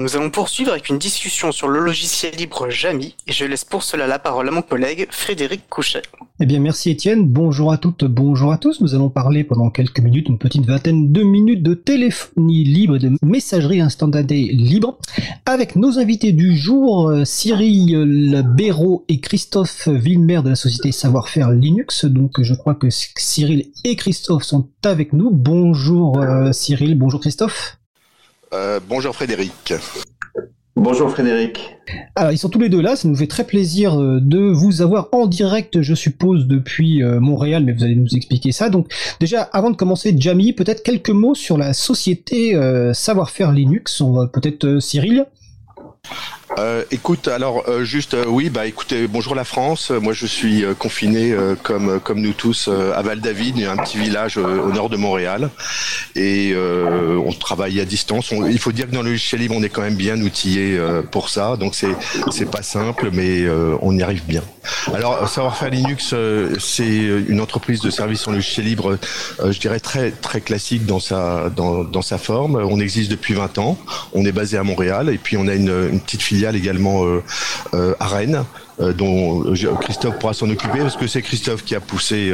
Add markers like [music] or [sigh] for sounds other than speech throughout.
Nous allons poursuivre avec une discussion sur le logiciel libre Jamy et je laisse pour cela la parole à mon collègue Frédéric Couchet. Eh bien merci Étienne, bonjour à toutes, bonjour à tous. Nous allons parler pendant quelques minutes, une petite vingtaine de minutes de téléphonie libre de messagerie instantanée libre avec nos invités du jour, euh, Cyril Béraud et Christophe Villemer de la société Savoir-faire Linux. Donc je crois que Cyril et Christophe sont avec nous. Bonjour euh, Cyril, bonjour Christophe. Euh, bonjour Frédéric. Bonjour Frédéric. Alors ils sont tous les deux là, ça nous fait très plaisir euh, de vous avoir en direct, je suppose, depuis euh, Montréal, mais vous allez nous expliquer ça. Donc déjà, avant de commencer, Jamie, peut-être quelques mots sur la société Savoir-faire Linux. On va peut-être Cyril. Euh, écoute, alors euh, juste euh, oui, bah écoutez, bonjour la France. Moi, je suis confiné comme comme nous tous à Val-David, un petit village au nord de Montréal, et on travaille à distance. il faut dire que dans le logiciel libre, on est quand même bien outillé pour ça, donc c'est c'est pas simple, mais on y arrive bien. Alors, Savoir-faire Linux, c'est une entreprise de services en logiciel libre, je dirais très très classique dans sa dans dans sa forme. On existe depuis 20 ans. On est basé à Montréal, et puis on a une, petite filiale également euh, euh, à Rennes. Euh, dont Christophe pourra s'en occuper parce que c'est Christophe qui a poussé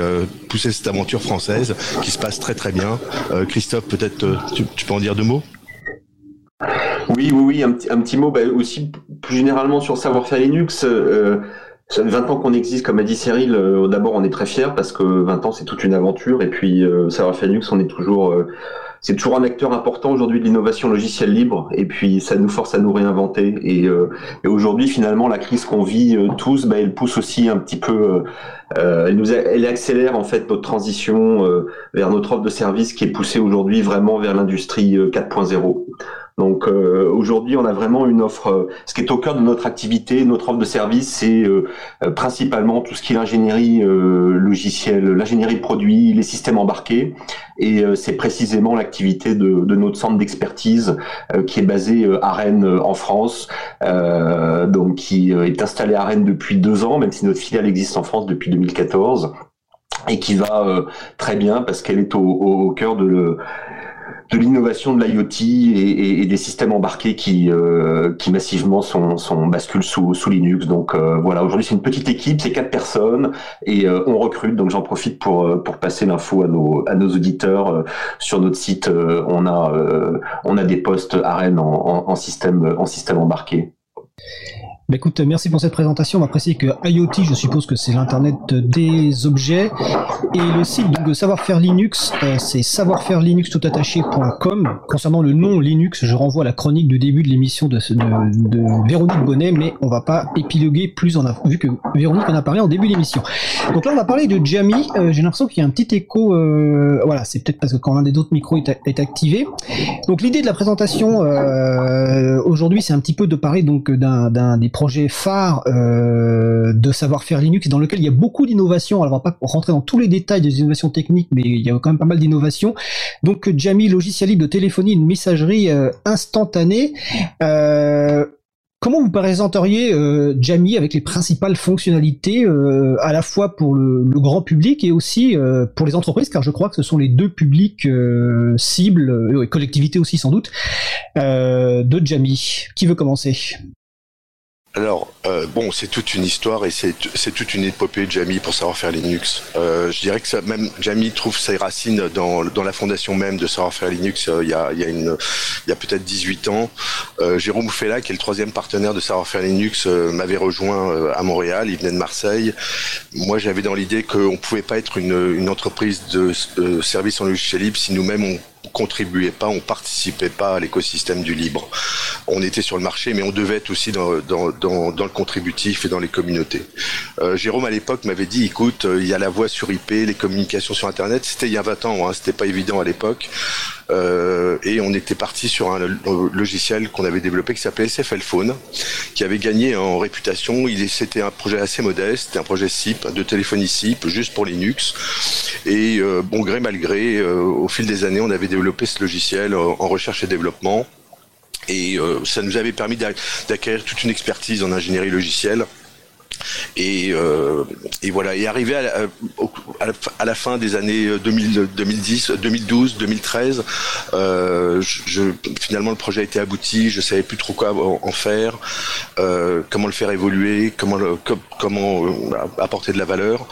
poussé cette aventure française qui se passe très très bien. Christophe, peut-être tu, peux en dire deux mots? Oui, oui, oui, un petit, un petit mot bah, aussi plus généralement sur savoir-faire Linux. Ça fait 20 ans qu'on existe, comme a dit Cyril. D'abord, on est très fiers parce que 20 ans, c'est toute une aventure. Et puis, savoir-faire Linux, on est toujours c'est toujours un acteur important aujourd'hui de l'innovation logicielle libre et puis ça nous force à nous réinventer et, euh, aujourd'hui finalement la crise qu'on vit euh, tous bah, elle pousse aussi un petit peu euh, elle nous elle accélère en fait notre transition vers notre offre de service qui est poussée aujourd'hui vraiment vers l'industrie 4.0 donc euh, aujourd'hui, on a vraiment une offre. Euh, ce qui est au cœur de notre activité, notre offre de service, c'est euh, principalement tout ce qui est l'ingénierie logicielle, l'ingénierie produit, les systèmes embarqués, et c'est précisément l'activité de, de, notre centre d'expertise qui est basé à Rennes en France, donc qui est installé à Rennes depuis deux ans, même si notre filiale existe en France depuis 2014 et qui va très bien parce qu'elle est au, au, cœur de de l'innovation de l'IoT et, des systèmes embarqués qui, euh, qui massivement sont, sont basculent sous, sous Linux. Donc euh, voilà, aujourd'hui c'est une petite équipe, c'est quatre personnes et euh, on recrute. Donc j'en profite pour pour passer l'info à nos à nos auditeurs sur notre site. on a on a des postes à Rennes en, en, en système en système embarqué. Bah écoute, merci pour cette présentation. On va préciser que IoT, je suppose que c'est l'internet des objets. Et le site donc, de Savoir-faire Linux, euh, c'est savoir-faire-linux-tout-attaché.com. Concernant le nom Linux, je renvoie à la chronique du début de l'émission de, Véronique Bonnet, mais on va pas épiloguer plus en vu que Véronique en a parlé en début d'émission. Donc là, on va parler de Jamie. Euh, j'ai l'impression qu'il y a un petit écho. Euh, voilà, c'est peut-être parce que quand l'un des autres micros est, est activé. Donc l'idée de la présentation aujourd'hui, c'est un petit peu de parler donc d'un des projet phare euh, de savoir-faire Linux dans lequel il y a beaucoup d'innovations. Alors on va pas rentrer dans tous les détails des innovations techniques, mais il y a quand même pas mal d'innovations. Donc Jamie, logiciel libre de téléphonie, une messagerie euh, instantanée. Euh, comment vous présenteriez euh, avec les principales fonctionnalités euh, à la fois pour le, le, grand public et aussi euh, pour les entreprises, car je crois que ce sont les deux publics cibles, et collectivités aussi sans doute, de Jamie. Qui veut commencer? Alors, euh, bon, c'est toute une histoire et c'est toute une épopée de Jamie pour savoir faire Linux. Euh, je dirais que ça, même Jamie trouve ses racines dans, dans la fondation même de savoir faire Linux euh, il y a, il y a, une, il y a peut-être 18 ans. Euh, Jérôme Fella, qui est le troisième partenaire de savoir faire Linux, euh, m'avait rejoint à Montréal. Il venait de Marseille. Moi, j'avais dans l'idée qu'on pouvait pas être une, une entreprise de service en logiciel libre si nous-mêmes on contribuait pas, on participait pas à l'écosystème du libre. On était sur le marché, mais on devait être aussi dans le contributif et dans les communautés. Euh, Jérôme à l'époque m'avait dit, écoute, euh, il y a la voix sur IP, les communications sur Internet. C'était il y a 20 ans, hein, c'était pas évident à l'époque. Euh, et on était parti sur un logiciel qu'on avait développé qui s'appelait SFL Phone, qui avait gagné en réputation. C'était un projet assez modeste, un projet SIP, de téléphonie SIP, juste pour Linux. Et euh, bon gré mal gré, euh, au fil des années, on avait développé ce logiciel en recherche et développement. Et ça nous avait permis d'acquérir toute une expertise en ingénierie logicielle Et, et voilà, et arrivé à la, fin des années 2010, 2012, 2013, je, finalement le projet a été abouti, je savais plus trop quoi en, faire, comment le faire évoluer, comment comment apporter de la valeur,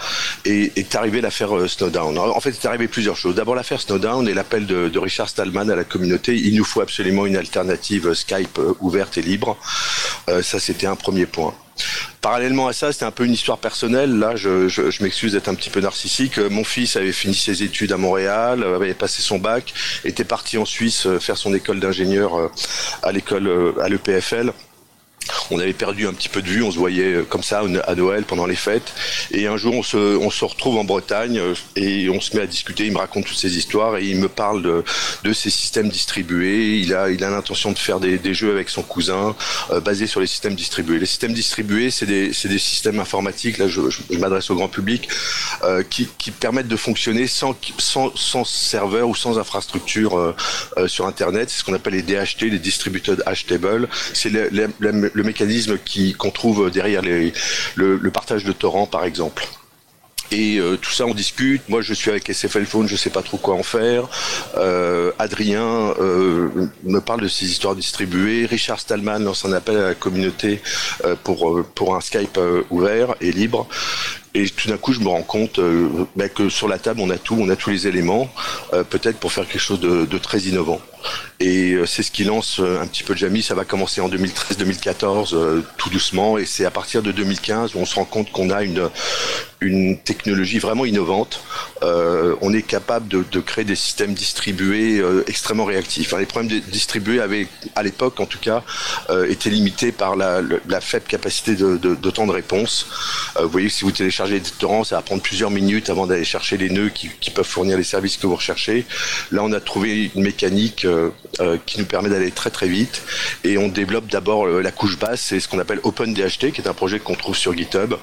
et est arrivé l'affaire Snowdown. En fait, est arrivé plusieurs choses. D'abord l'affaire Snowdown et l'appel de Richard Stallman à la communauté. Il nous faut absolument une alternative Skype ouverte et libre. ça, c'était un premier point. Parallèlement à ça, c'était un peu une histoire personnelle. Là, je, m'excuse d'être un petit peu narcissique. Mon fils avait fini ses études à Montréal, avait passé son bac, était parti en Suisse faire son école d'ingénieur euh, à l'école euh, à l'EPFL on avait perdu un petit peu de vue, on se voyait euh, comme ça à Noël pendant les fêtes. Et un jour, on se, retrouve en Bretagne euh, et on se met à discuter. Il me raconte toutes ces histoires et il me parle de, de ces systèmes distribués. Il a, l'intention de faire des, jeux avec son cousin euh, basés sur les systèmes distribués. Les systèmes distribués, c'est des, systèmes informatiques. Là, je, m'adresse au grand public euh, qui, permettent de fonctionner sans, serveur ou sans infrastructure sur Internet. C'est ce qu'on appelle les DHT, les Distributed Hash Tables. C'est le mécanisme qu'on trouve derrière le, partage de torrents, par exemple. Et euh, tout ça, on discute. Moi, je suis avec SFL Phone, je sais pas trop quoi en faire. Euh, Adrien euh, me parle de ces histoires distribuées. Richard Stallman lance un appel à la communauté pour pour un Skype ouvert et libre. Et tout d'un coup, je me rends compte bah, que sur la table, on a tout, on a tous les éléments, peut-être pour faire quelque chose de, de très innovant. Et euh, c'est ce qui lance euh, un petit peu Jamie. Ça va commencer en 2013-2014, euh, tout doucement. Et c'est à partir de 2015 où on se rend compte qu'on a une, une technologie vraiment innovante. on est capable de, créer des systèmes distribués extrêmement réactifs. les problèmes distribués avaient, à l'époque en tout cas, été limités par la, faible capacité de, temps de réponse. vous voyez, si vous téléchargez des torrents, ça va prendre plusieurs minutes avant d'aller chercher les nœuds qui, peuvent fournir les services que vous recherchez. Là, on a trouvé une mécanique euh, euh, qui nous permet d'aller très très vite. Et on développe d'abord euh, la couche basse, c'est ce qu'on appelle OpenDHT, qui est un projet qu'on trouve sur GitHub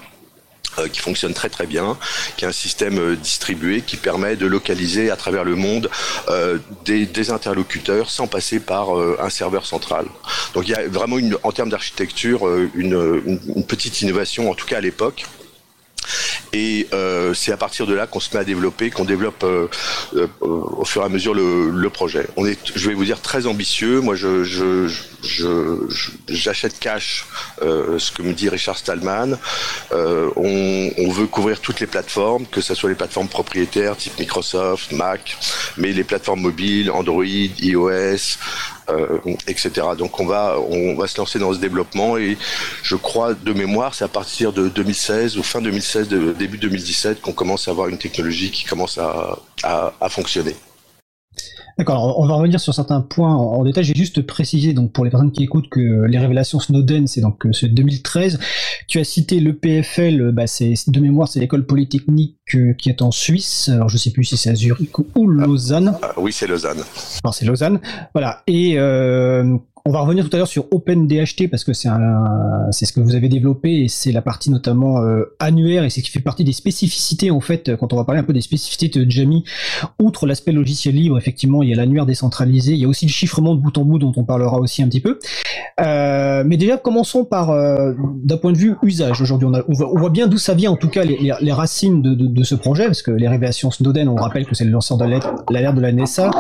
qui fonctionne très très bien, qui est un système distribué qui permet de localiser à travers le monde des, interlocuteurs sans passer par un serveur central. Donc il y a vraiment une, en termes d'architecture une, petite innovation, en tout cas à l'époque, et euh, c'est à partir de là qu'on se met à développer, qu'on développe euh, euh, au fur et à mesure le, projet. On est, je vais vous dire, très ambitieux. Moi, je, j'achète cash ce que me dit Richard Stallman. On, veut couvrir toutes les plateformes, que ce soit les plateformes propriétaires type Microsoft, Mac, mais les plateformes mobiles, Android, iOS, etc. Donc on va on va se lancer dans ce développement et je crois de mémoire c'est à partir de 2016 ou fin 2016 début 2017 qu'on commence à avoir une technologie qui commence à, à, à fonctionner. D'accord, on va revenir sur certains points en, détail. J'ai juste précisé donc pour les personnes qui écoutent que les révélations Snowden, c'est donc euh, ce 2013. Tu as cité le PFL, bah c'est de mémoire, c'est l'école polytechnique euh, qui est en Suisse. Alors je sais plus si c'est à Zurich ou Lausanne. Ah, oui, c'est Lausanne. Alors c'est Lausanne. Voilà. Et euh, on va revenir tout à l'heure sur OpenDHT parce que c'est c'est ce que vous avez développé et c'est la partie notamment euh, annuaire et c'est ce qui fait partie des spécificités en fait quand on va parler un peu des spécificités de Jamie. Outre l'aspect logiciel libre, effectivement, il y a l'annuaire décentralisé, il y a aussi le chiffrement de bout en bout dont on parlera aussi un petit peu. Euh, mais déjà, commençons par euh, d'un point de vue usage. Aujourd'hui, on, voit bien d'où ça vient en tout cas les, racines de, de, de, ce projet parce que les révélations Snowden, on rappelle que c'est le lanceur de l'alerte de la NSA.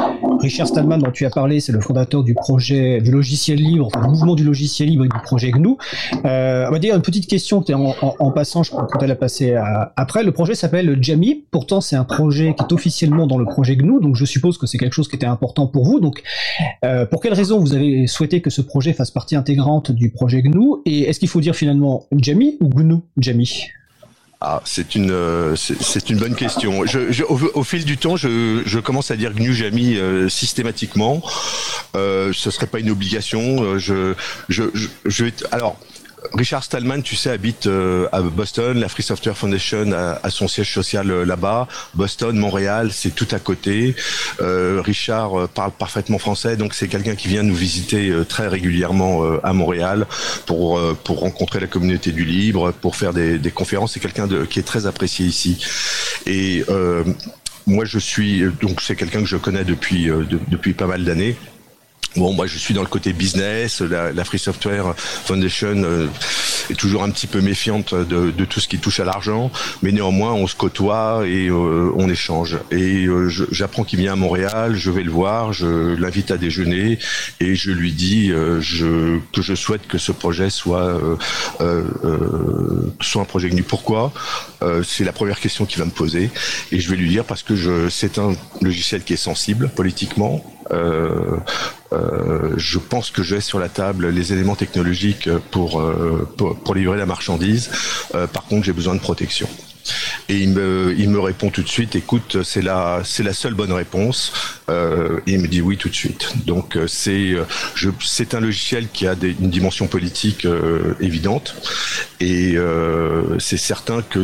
Richard Stallman, dont tu as parlé, c'est le fondateur du projet du logiciel libre, enfin, le mouvement du logiciel libre et du projet GNU. Euh, on va dire une petite question en, passant, je comptais la passer après. Le projet s'appelle Jami. Pourtant, c'est un projet qui est officiellement dans le projet GNU, donc je suppose que c'est quelque chose qui était important pour vous. Donc, euh, pour quelle raison vous avez souhaité que ce projet fasse partie intégrante du projet GNU? Et est-ce qu'il faut dire finalement Jami ou GNU Jami ah, c'est une euh, c'est une bonne question. Au, fil du temps, je, commence à dire GNU Jami euh, systématiquement. Euh, ce serait pas une obligation. Euh, je je je, alors Richard Stallman, tu sais, habite euh, à Boston. La Free Software Foundation a, son siège social euh, là-bas. Boston, Montréal, c'est tout à côté. Euh, Richard parle parfaitement français, donc c'est quelqu'un qui vient nous visiter très régulièrement à Montréal pour pour rencontrer la communauté du libre, pour faire des, des conférences. C'est quelqu'un qui est très apprécié ici. Et moi, je suis donc c'est quelqu'un que je connais depuis depuis pas mal d'années. Bon, moi, je suis dans le côté business. La, la Free Software Foundation euh, est toujours un petit peu méfiante de, tout ce qui touche à l'argent, mais néanmoins on se côtoie et euh, on échange. Et euh, j'apprends qu'il vient à Montréal, je vais le voir, je l'invite à déjeuner et je lui dis je, que je souhaite que ce projet soit soit un projet GNU. Pourquoi? C'est la première question qu'il va me poser et je vais lui dire parce que c'est un logiciel qui est sensible politiquement. Euh, euh, je pense que j'ai sur la table les éléments technologiques pour, euh, pour, livrer la marchandise. par contre, j'ai besoin de protection. Et il me, répond tout de suite, écoute, c'est la, seule bonne réponse. Euh, et il me dit oui tout de suite. Donc euh, c'est, euh, c'est un logiciel qui a une dimension politique euh, évidente. Et euh, c'est certain que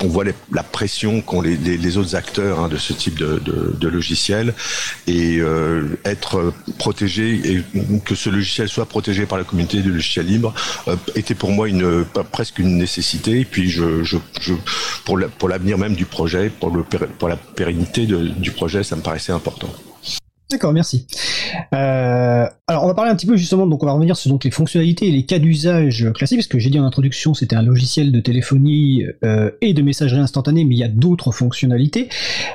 on voit la pression qu'ont les, autres acteurs hein, de ce type de, logiciel et être protégé et que ce logiciel soit protégé par la communauté du logiciel libre était pour moi presque une nécessité. Pour, la, pour l'avenir même du projet, pour, la pérennité du projet, ça me paraissait important. D'accord, merci. Euh, alors, on va parler un petit peu justement, donc on va revenir sur donc, les fonctionnalités et les cas d'usage classiques, parce que j'ai dit en introduction, c'était un logiciel de téléphonie euh, et de messagerie instantanée, mais il y a d'autres fonctionnalités.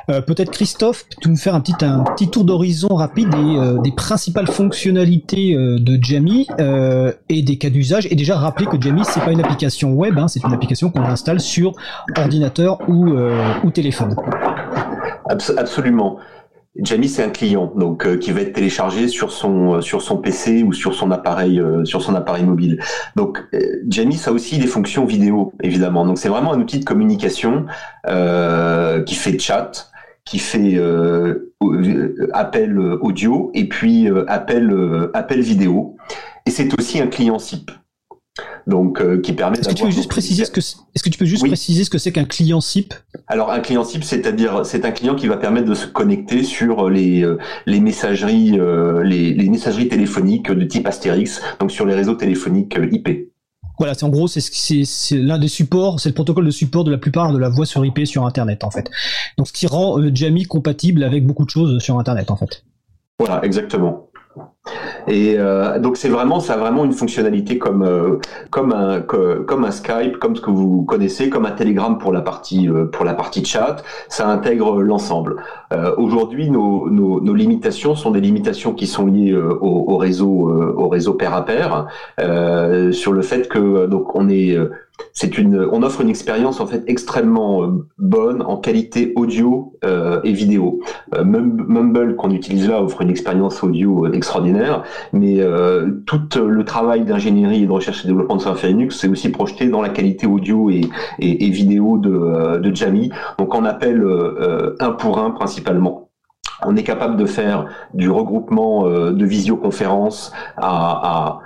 Euh, peut-être Christophe, tu nous faire un petit, un petit tour d'horizon rapide des, des, principales fonctionnalités de Jamie et des cas d'usage, et déjà rappeler que Jamie, c'est pas une application web, hein, c'est une application qu'on installe sur ordinateur ou, ou téléphone. Absolument. Jamie, c'est un client donc euh, qui va être téléchargé sur son euh, sur son PC ou sur son appareil euh, sur son appareil mobile. Donc Jamie, ça a aussi des fonctions vidéo évidemment. Donc c'est vraiment un outil de communication qui fait chat, qui fait appel audio et puis appel appel vidéo. Et c'est aussi un client SIP donc euh, qui permet Est-ce que tu peux juste préciser ce que est-ce que tu peux juste préciser ce que c'est qu'un client SIP? Alors un client SIP, c'est-à-dire c'est un client qui va permettre de se connecter sur les euh, les messageries euh, les, les, messageries téléphoniques de type Astérix, donc sur les réseaux téléphoniques IP. Voilà, c'est en gros c'est c'est l'un des supports, c'est le protocole de support de la plupart de la voix sur IP sur Internet en fait. Donc ce qui rend Jamie compatible avec beaucoup de choses sur Internet en fait. Voilà, exactement. Et euh, donc c'est vraiment, ça a vraiment une fonctionnalité comme euh, comme un comme un Skype, comme ce que vous connaissez, comme un Telegram pour la partie euh, pour la partie chat. Ça intègre l'ensemble. Aujourd'hui, nos, nos, nos, limitations sont des limitations qui sont liées au, au, réseau au réseau pair à pair, sur le fait que donc on est c'est une, on offre une expérience en fait extrêmement euh, bonne en qualité audio euh, et vidéo. Euh, Mumble qu'on utilise là offre une expérience audio extraordinaire, mais tout le travail d'ingénierie et de recherche et développement de Symfony Linux c'est aussi projeté dans la qualité audio et, vidéo de, Jamie. Donc on appelle un pour un principalement. On est capable de faire du regroupement de visioconférence à, à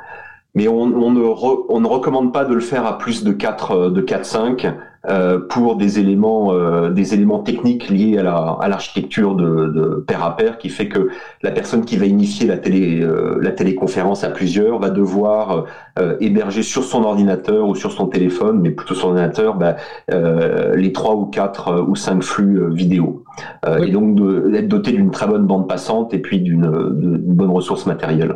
mais on, on, ne on, ne recommande pas de le faire à plus de 4 euh, de 4 5 euh, pour des éléments euh, des éléments techniques liés à la à l'architecture de, de, pair à pair qui fait que la personne qui va initier la télé euh, la téléconférence à plusieurs va devoir euh, héberger sur son ordinateur ou sur son téléphone mais plutôt son ordinateur bah, les trois ou quatre ou cinq flux vidéo et donc d'être doté d'une très bonne bande passante et puis d'une bonne ressource matérielle.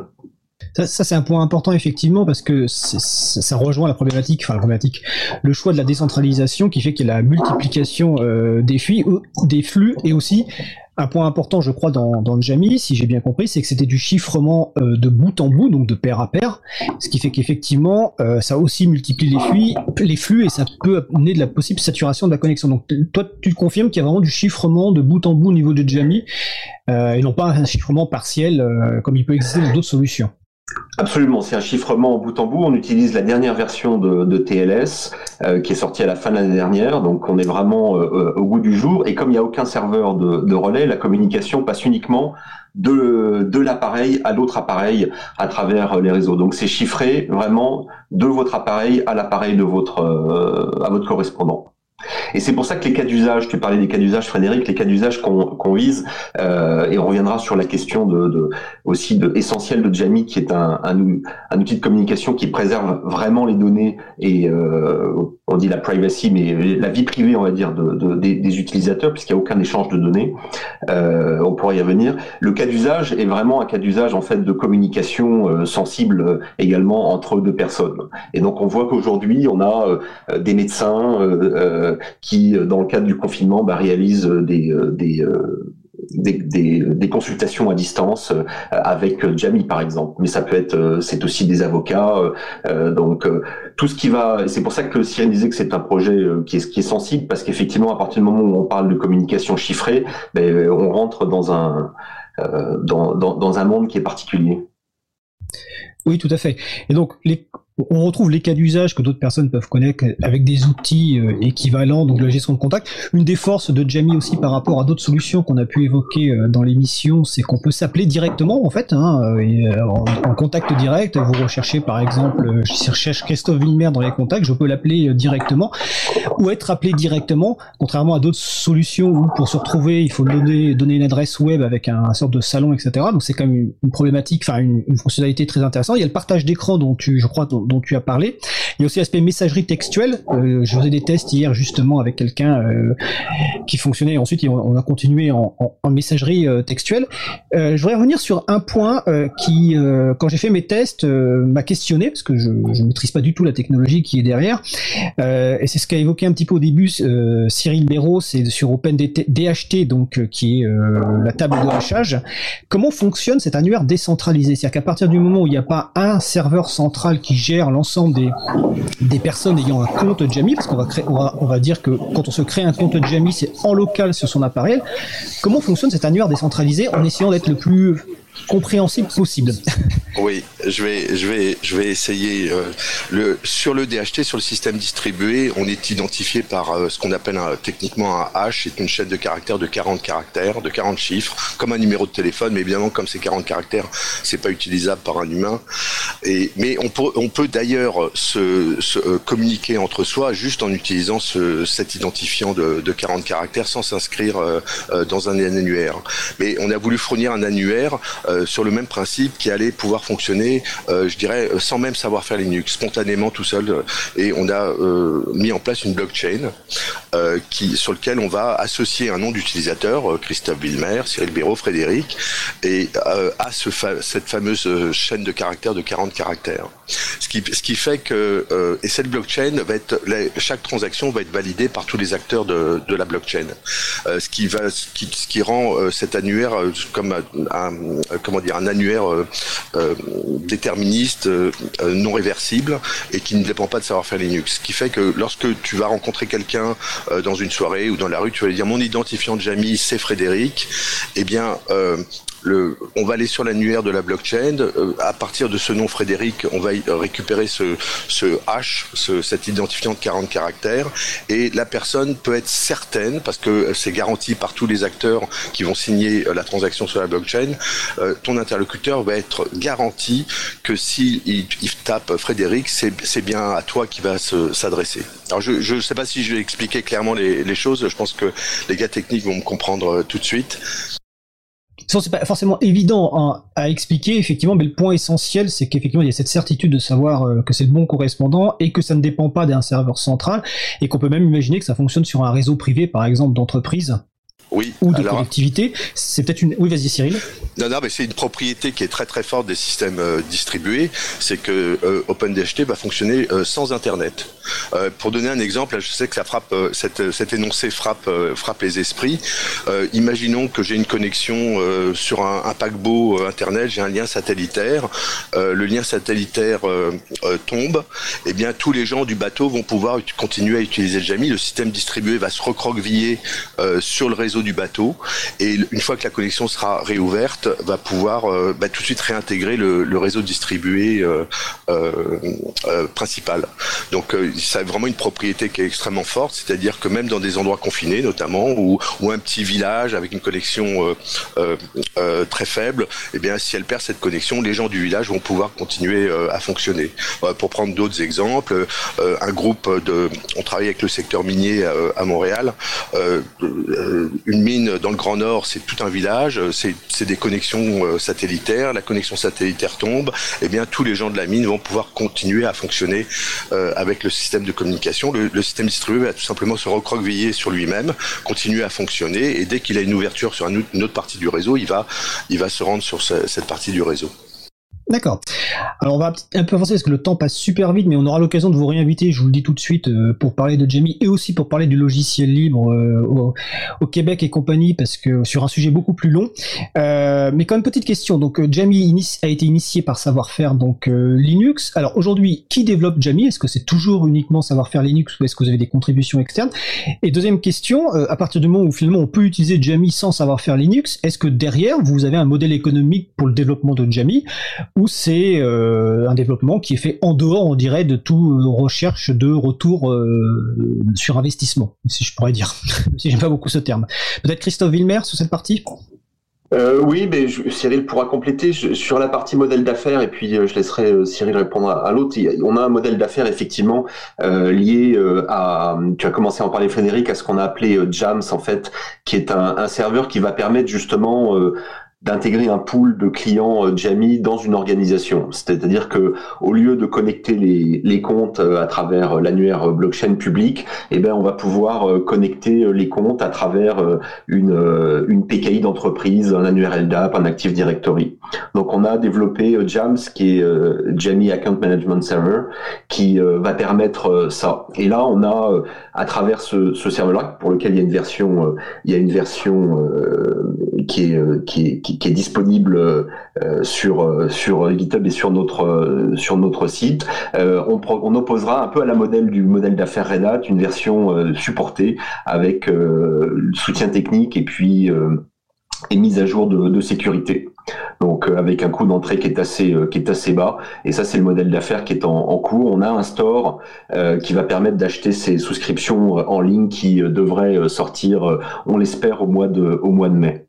Ça, ça c'est un point important effectivement parce que ça rejoint la problématique, enfin la problématique, le choix de la décentralisation qui fait qu'il y a la multiplication euh, des flux, des flux et aussi un point important, je crois, dans, dans Jamie, si j'ai bien compris, c'est que c'était du chiffrement euh, de bout en bout, donc de pair à pair, ce qui fait qu'effectivement, euh, ça aussi multiplie les flux, les flux et ça peut amener de la possible saturation de la connexion. Donc, toi, tu confirmes qu'il y a vraiment du chiffrement de bout en bout au niveau de Jamie, euh, et non pas un chiffrement partiel comme il peut exister dans d'autres solutions. Absolument, c'est un chiffrement en bout en bout. On utilise la dernière version de, TLS euh, qui est sortie à la fin de l'année dernière, donc on est vraiment euh, euh, au bout du jour. Et comme il n'y a aucun serveur de, relais, la communication passe uniquement de, de l'appareil à l'autre appareil à travers les réseaux. Donc c'est chiffré vraiment de votre appareil à l'appareil de votre à votre correspondant. Et c'est pour ça que les cas d'usage, tu parlais des cas d'usage, Frédéric, les cas d'usage qu'on vise, euh, et on reviendra sur la question de, de aussi de essentiel de Jamie, qui est un, un, un, outil de communication qui préserve vraiment les données et euh, on dit la privacy, mais la vie privée, on va dire, de, de des, utilisateurs, puisqu'il n'y a aucun échange de données. Euh, on pourrait y revenir. Le cas d'usage est vraiment un cas d'usage en fait de communication euh, sensible euh, également entre deux personnes. Et donc on voit qu'aujourd'hui on a euh, des médecins qui, dans le cadre du confinement, bah, réalisent des, des consultations à distance euh, avec Jamie par exemple, mais ça peut être, euh, c'est aussi des avocats. Euh, donc tout ce qui va, c'est pour ça que Cyril disait que c'est un projet qui est, sensible parce qu'effectivement à partir du moment où on parle de communication chiffrée, ben, on rentre dans un dans un monde qui est particulier. Oui, tout à fait. Et donc, les, on retrouve les cas d'usage que d'autres personnes peuvent connaître avec des outils euh, équivalents, donc la gestion de contact. Une des forces de Jamie aussi par rapport à d'autres solutions qu'on a pu évoquer euh, dans l'émission, c'est qu'on peut s'appeler directement en fait, hein, euh, en, contact direct. Vous recherchez par exemple, je recherche Christophe Villemer dans les contacts, je peux l'appeler directement ou être appelé directement, contrairement à d'autres solutions où pour se retrouver il faut donner, une adresse web avec un, sorte de salon, etc. Donc c'est quand même une, problématique, enfin une, une, fonctionnalité très intéressante. Il y a le partage d'écran dont tu, je crois, dont, tu as parlé. Il y a aussi l'aspect messagerie textuelle. Euh, je faisais des tests hier justement avec quelqu'un euh, qui fonctionnait. Ensuite, on, a continué en, messagerie euh, textuelle. je voudrais revenir sur un point qui, quand j'ai fait mes tests, m'a questionné parce que je ne maîtrise pas du tout la technologie qui est derrière. et c'est ce qu'a évoqué un petit peu au début Cyril Béraud, c'est sur OpenDHT, donc qui est la table de hachage. Comment fonctionne cet annuaire décentralisé? C'est-à-dire qu'à partir du moment où il n'y a pas un serveur central qui gère l'ensemble des, des personnes ayant un compte Jamie, parce qu'on va, dire que quand on se crée un compte Jamie, c'est en local sur son appareil. Comment fonctionne cet annuaire décentralisé en essayant d'être le plus compréhensible possible. [laughs] Oui, je vais, je vais, je vais essayer. Euh, le, sur le DHT, sur le système distribué, on est identifié par euh, ce qu'on appelle techniquement un hash, c'est une chaîne de caractères de 40 caractères, de 40 chiffres, comme un numéro de téléphone, mais évidemment, comme ces 40 caractères, c'est pas utilisable par un humain. Et, mais on peut, on peut d'ailleurs se, euh, communiquer entre soi juste en utilisant ce, cet identifiant de, de 40 caractères sans s'inscrire dans un annuaire. Mais on a voulu fournir un annuaire euh, sur le même principe qui allait pouvoir fonctionner, euh, je dirais, euh, sans même savoir faire Linux, spontanément tout seul. Et on a mis en place une blockchain qui, sur lequel on va associer un nom d'utilisateur, Christophe Villemer, Cyril Béraud, Frédéric, et à ce cette fameuse chaîne de caractères de 40 caractères. Ce qui, ce qui fait que et cette blockchain va être chaque transaction va être validée par tous les acteurs de, de la blockchain. ce qui va ce qui, ce qui rend cet annuaire comme un, comment dire, un annuaire euh, euh, déterministe, non réversible et qui ne dépend pas de savoir-faire Linux. Ce qui fait que lorsque tu vas rencontrer quelqu'un dans une soirée ou dans la rue, tu vas lui dire mon identifiant de Jamie, c'est Frédéric. Eh bien, on va aller sur l'annuaire de la blockchain. Euh, à partir de ce nom Frédéric, on va récupérer ce, ce hash, ce, cet identifiant de 40 caractères, et la personne peut être certaine, parce que c'est garanti par tous les acteurs qui vont signer euh, la transaction sur la blockchain, euh, ton interlocuteur va être garanti que si il, tape Frédéric, c'est bien à toi qui va s'adresser. Alors je ne sais pas si je vais expliquer clairement les, les choses. Je pense que les gars techniques vont me comprendre tout de suite c'est pas forcément évident à expliquer, effectivement, mais le point essentiel, c'est qu'effectivement, il y a cette certitude de savoir euh, que c'est le bon correspondant et que ça ne dépend pas d'un serveur central et qu'on peut même imaginer que ça fonctionne sur un réseau privé, par exemple, d'entreprise oui, ou de collectivité. C'est peut-être une. Oui, vas-y, Cyril. Non, non, mais c'est une propriété qui est très très forte des systèmes euh, distribués, c'est que euh, OpenDHT va fonctionner euh, sans Internet. pour donner un exemple, je sais que ça frappe, cette, cet énoncé frappe frappe les esprits. imaginons que j'ai une connexion sur un, un paquebot Internet, j'ai un lien satellitaire. le lien satellitaire tombe, et eh bien tous les gens du bateau vont pouvoir continuer à utiliser le Jamie. Le système distribué va se recroqueviller sur le réseau du bateau et une fois que la connexion sera réouverte, va pouvoir bah, tout de suite réintégrer le, réseau distribué principal. Donc ça a vraiment une propriété qui est extrêmement forte, c'est-à-dire que même dans des endroits confinés notamment ou, un petit village avec une connexion très faible, eh bien si elle perd cette connexion, les gens du village vont pouvoir continuer à fonctionner. pour prendre d'autres exemples, un groupe de, on travaille avec le secteur minier à Montréal. Euh, euh, une mine dans le Grand Nord, c'est tout un village, c'est des connexions euh, satellitaires. La connexion satellitaire tombe, et eh bien tous les gens de la mine vont pouvoir continuer à fonctionner avec le système de communication. Le, système distribué va tout simplement se recroqueviller sur lui-même, continuer à fonctionner, et dès qu'il a une ouverture sur une autre partie du réseau, il va, il va se rendre sur cette partie du réseau. D'accord. Alors on va un peu avancer parce que le temps passe super vite, mais on aura l'occasion de vous réinviter, je vous le dis tout de suite, euh, pour parler de Jamie et aussi pour parler du logiciel libre euh, au, Québec et compagnie, parce que sur un sujet beaucoup plus long. Euh, mais quand même petite question. Donc Jamie a été initié par savoir-faire donc Linux. Alors aujourd'hui, qui développe Jamie? Est-ce que c'est toujours uniquement savoir-faire Linux ou est-ce que vous avez des contributions externes? Et deuxième question, à partir du moment où finalement on peut utiliser Jamie sans savoir-faire Linux, est-ce que derrière vous avez un modèle économique pour le développement de Jamie? C'est euh, un développement qui est fait en dehors, on dirait, de toute recherche de retour euh, sur investissement, si je pourrais dire, [laughs] si j'aime pas beaucoup ce terme. Peut-être Christophe Wilmer sur cette partie? Euh, oui, mais Cyril pourra compléter sur la partie modèle d'affaires et puis je laisserai Cyril répondre à, l'autre. On a un modèle d'affaires effectivement lié à, tu as commencé à en parler Frédéric, à ce qu'on a appelé Jams en fait, qui est un serveur qui va permettre justement d'intégrer un pool de clients euh, Jamie dans une organisation. C'est-à-dire que au lieu de connecter les, les comptes euh, à travers l'annuaire blockchain public, eh ben on va pouvoir euh, connecter les comptes à travers une, une PKI d'entreprise, un annuaire LDAP, un Active Directory. Donc on a développé Jams qui est Jamie Account Management Server qui va permettre ça. Et là on a à travers ce, ce serveur-là pour lequel il y a une version il y a une version qui est qui est est disponible euh, sur euh, sur GitHub et sur notre euh, sur notre site. on, on opposera un peu à la modèle du modèle d'affaires Red Hat une version supportée avec soutien technique et puis et mise à jour de, de sécurité. Donc avec un coût d'entrée qui est assez qui est assez bas et ça c'est le modèle d'affaires qui est en, en, cours. On a un store qui va permettre d'acheter ces souscriptions en ligne qui devrait sortir, on l'espère au mois de au mois de mai.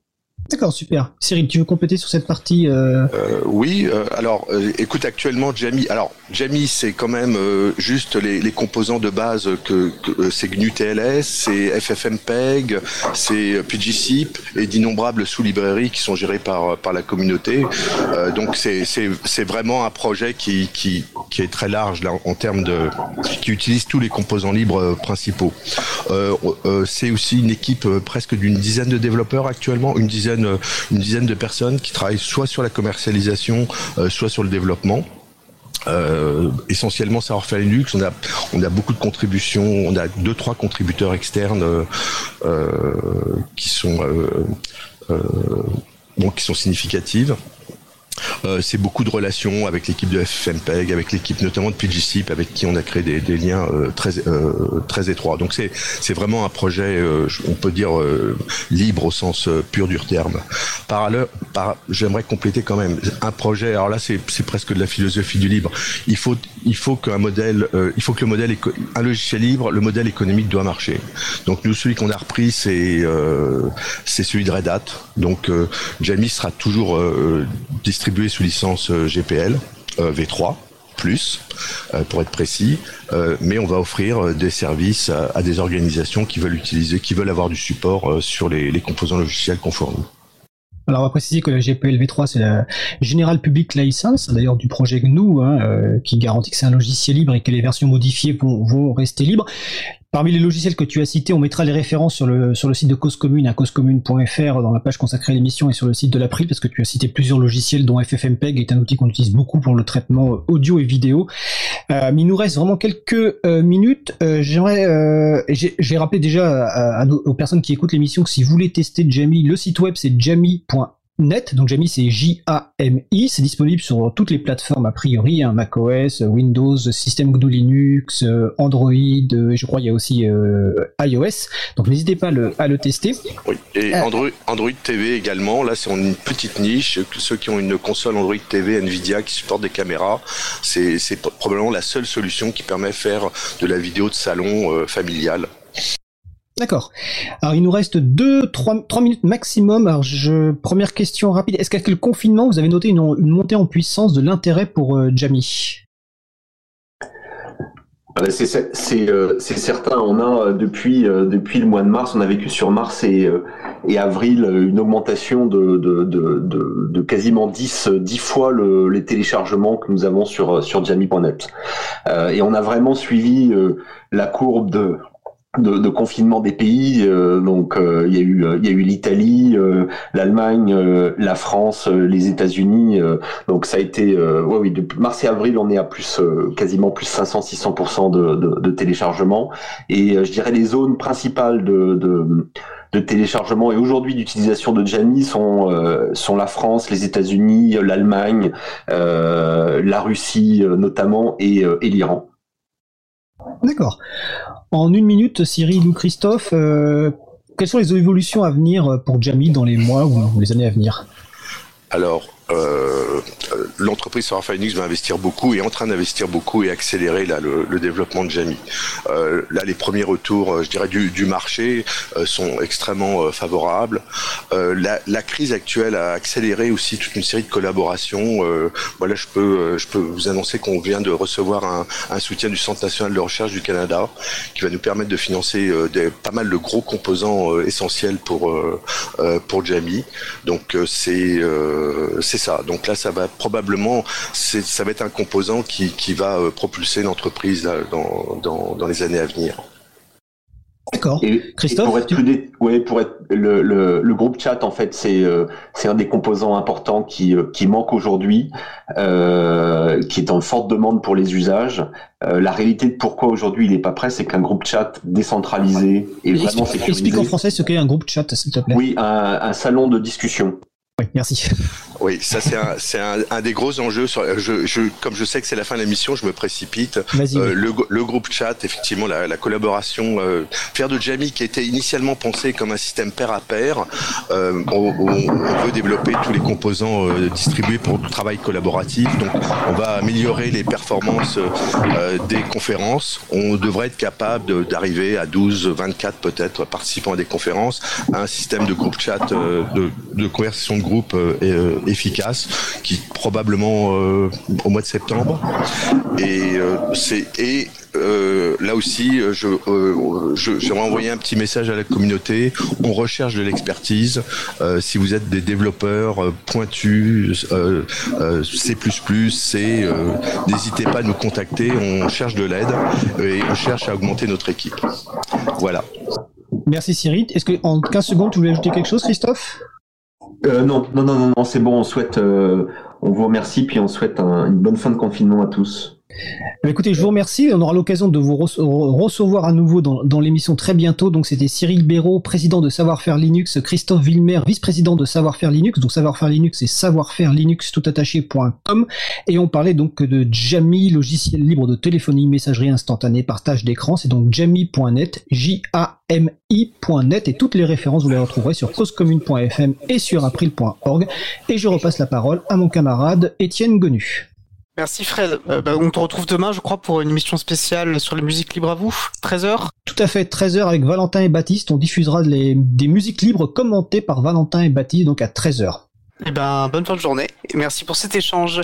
D'accord, super. Cyril, tu veux compléter sur cette partie euh... Euh, Oui, euh, alors euh, écoute, actuellement, Jamie, alors Jamie, c'est quand même juste les, les, composants de base que, que c'est GNU TLS, c'est FFmpeg, c'est PGCIP et d'innombrables sous-librairies qui sont gérées par, par la communauté. donc c'est vraiment un projet qui, qui, qui est très large là, en termes de... qui utilise tous les composants libres principaux. c'est aussi une équipe presque d'une dizaine de développeurs actuellement, une dizaine une dizaine de personnes qui travaillent soit sur la commercialisation, euh, soit sur le développement. Euh, essentiellement savoir-faire Linux. On a, on a beaucoup de contributions. On a deux, trois contributeurs externes euh, qui sont qui sont significatives. Euh, c'est beaucoup de relations avec l'équipe de FFmpeg, avec l'équipe notamment de PGCIP, avec qui on a créé des, liens euh, très euh, très étroits. Donc c'est c'est vraiment un projet, on peut dire libre au sens pur du terme. Par ailleurs, j'aimerais compléter quand même un projet. Alors là, c'est c'est presque de la philosophie du libre. Il faut il faut qu'un modèle, il faut que le modèle un logiciel libre, le modèle économique doit marcher. Donc nous, celui qu'on a repris, c'est c'est celui de Red Hat. Donc Jamie sera toujours distribué sous licence euh, GPL euh, V3 plus euh, pour être précis, mais on va offrir des services à, des organisations qui veulent utiliser, qui veulent avoir du support sur les, composants logiciels qu'on fournit. Alors on va préciser que la GPL V3 c'est la General Public License, d'ailleurs du projet GNU, hein, qui garantit que c'est un logiciel libre et que les versions modifiées vont rester libres. Parmi les logiciels que tu as cités, on mettra les références sur le, sur le site de Cause Commune, à causecommune.fr, dans la page consacrée à l'émission et sur le site de l'April, parce que tu as cité plusieurs logiciels, dont FFmpeg est un outil qu'on utilise beaucoup pour le traitement euh, audio et vidéo. Euh, mais il nous reste vraiment quelques euh, minutes. J'aimerais, j'ai rappelé déjà aux personnes qui écoutent l'émission que si vous voulez tester Jamie, le site web c'est jamie.fr Net, donc Jamie c'est J-A-M-I, c'est disponible sur toutes les plateformes a priori, hein, macOS, Windows, système GNU Linux, euh, Android, euh, je crois il y a aussi euh, iOS, donc n'hésitez pas à le, tester. Oui, et Android, Android TV également, là c'est une petite niche, ceux qui ont une console Android TV Nvidia qui supporte des caméras, c'est probablement la seule solution qui permet de faire de la vidéo de salon familiale. D'accord. Alors il nous reste deux, trois, trois minutes maximum. Alors première question rapide. Est-ce qu'avec le confinement, vous avez noté une, montée en puissance de l'intérêt pour euh, Jamie? Ah ben, euh, c'est certain. On a euh, depuis depuis le mois de mars, on a vécu sur mars et, avril une augmentation de, quasiment 10, 10 fois le, les téléchargements que nous avons sur sur Jamie.net. et on a vraiment suivi la courbe de de, confinement des pays. Euh, donc euh, il y a eu il y a eu l'Italie, euh, l'Allemagne, la France, les États-Unis. donc ça a été ouais, oui de mars et avril on est à plus quasiment plus 500 600 de, de, de, téléchargement et je dirais les zones principales de, de téléchargement et aujourd'hui d'utilisation de Jamie sont sont la France, les États-Unis, l'Allemagne, la Russie notamment et, et l'Iran. D'accord. En une minute, Cyril ou Christophe, euh, quelles sont les évolutions à venir pour Jamie dans les mois ou les années à venir? Alors, euh, l'entreprise Savoir Linux va investir beaucoup et est en train d'investir beaucoup et accélérer là, le, développement de Jamie. Euh, là, les premiers retours, euh, je dirais, du, marché euh, sont extrêmement euh, favorables. La, crise actuelle a accéléré aussi toute une série de collaborations. voilà, je peux, je peux vous annoncer qu'on vient de recevoir un, soutien du Centre national de recherche du Canada qui va nous permettre de financer pas mal de gros composants essentiels pour pour Jamie. Donc c'est c'est ça. Donc là, ça va probablement, ça va être un composant qui, qui va euh, propulser l'entreprise dans, dans, dans les années à venir. D'accord. Christophe. pour être, ouais, pour être le, le, le, groupe chat en fait c'est euh, c'est un des composants importants qui euh, qui manque aujourd'hui, euh, qui est en forte demande pour les usages. Euh, la réalité de pourquoi aujourd'hui il n'est pas prêt, c'est qu'un groupe chat décentralisé et vraiment sécurisé. Explique en français ce qu'est un groupe chat, s'il te plaît. Oui, un, un salon de discussion. Oui, merci. Oui, ça c'est un, c'est un, un, des gros enjeux. Sur, je, je, comme je sais que c'est la fin de l'émission, je me précipite. Euh, le, le, groupe chat, effectivement, la, la collaboration, euh, faire de Jamie qui était initialement pensé comme un système pair à pair, euh, on, on, veut développer tous les composants euh, distribués pour le travail collaboratif. Donc, on va améliorer les performances des conférences. On devrait être capable d'arriver à 12, 24 peut-être participants à des conférences, à un système de groupe chat de, de conversation de groupe euh, efficace, qui probablement euh, au mois de septembre. Et euh, c'est et là aussi, je, je j'aimerais envoyer un petit message à la communauté. On recherche de l'expertise. si vous êtes des développeurs pointus, C++, C, n'hésitez pas à nous contacter. On cherche de l'aide et on cherche à augmenter notre équipe. Voilà. Merci Cyril. Est-ce que en 15 secondes, tu voulais ajouter quelque chose, Christophe? Euh, non, non, non, non, c'est bon. On souhaite, euh, on vous remercie, puis on souhaite une bonne fin de confinement à tous. Eh écoutez, je vous remercie. On aura l'occasion de vous recevoir à nouveau dans, l'émission très bientôt. Donc, c'était Cyril Béraud, président de Savoir-faire Linux, Christophe Villemer, vice-président de Savoir-faire Linux. Donc, Savoir-faire Linux, c'est savoir-faire Linux tout attaché.com. Et on parlait donc de Jamie, logiciel libre de téléphonie, messagerie instantanée, partage d'écran. C'est donc jamie.net, J-A-M-I.net. Et toutes les références, vous les retrouverez sur causecommune.fm et sur april.org. Et je repasse la parole à mon camarade Étienne Gonu. Merci Fred. Euh, bah, on te retrouve demain, je crois, pour une émission spéciale sur les musiques libres à vous. 13h Tout à fait, 13h avec Valentin et Baptiste. On diffusera les, des musiques libres commentées par Valentin et Baptiste, donc à 13h. Eh ben, bonne fin de journée et merci pour cet échange.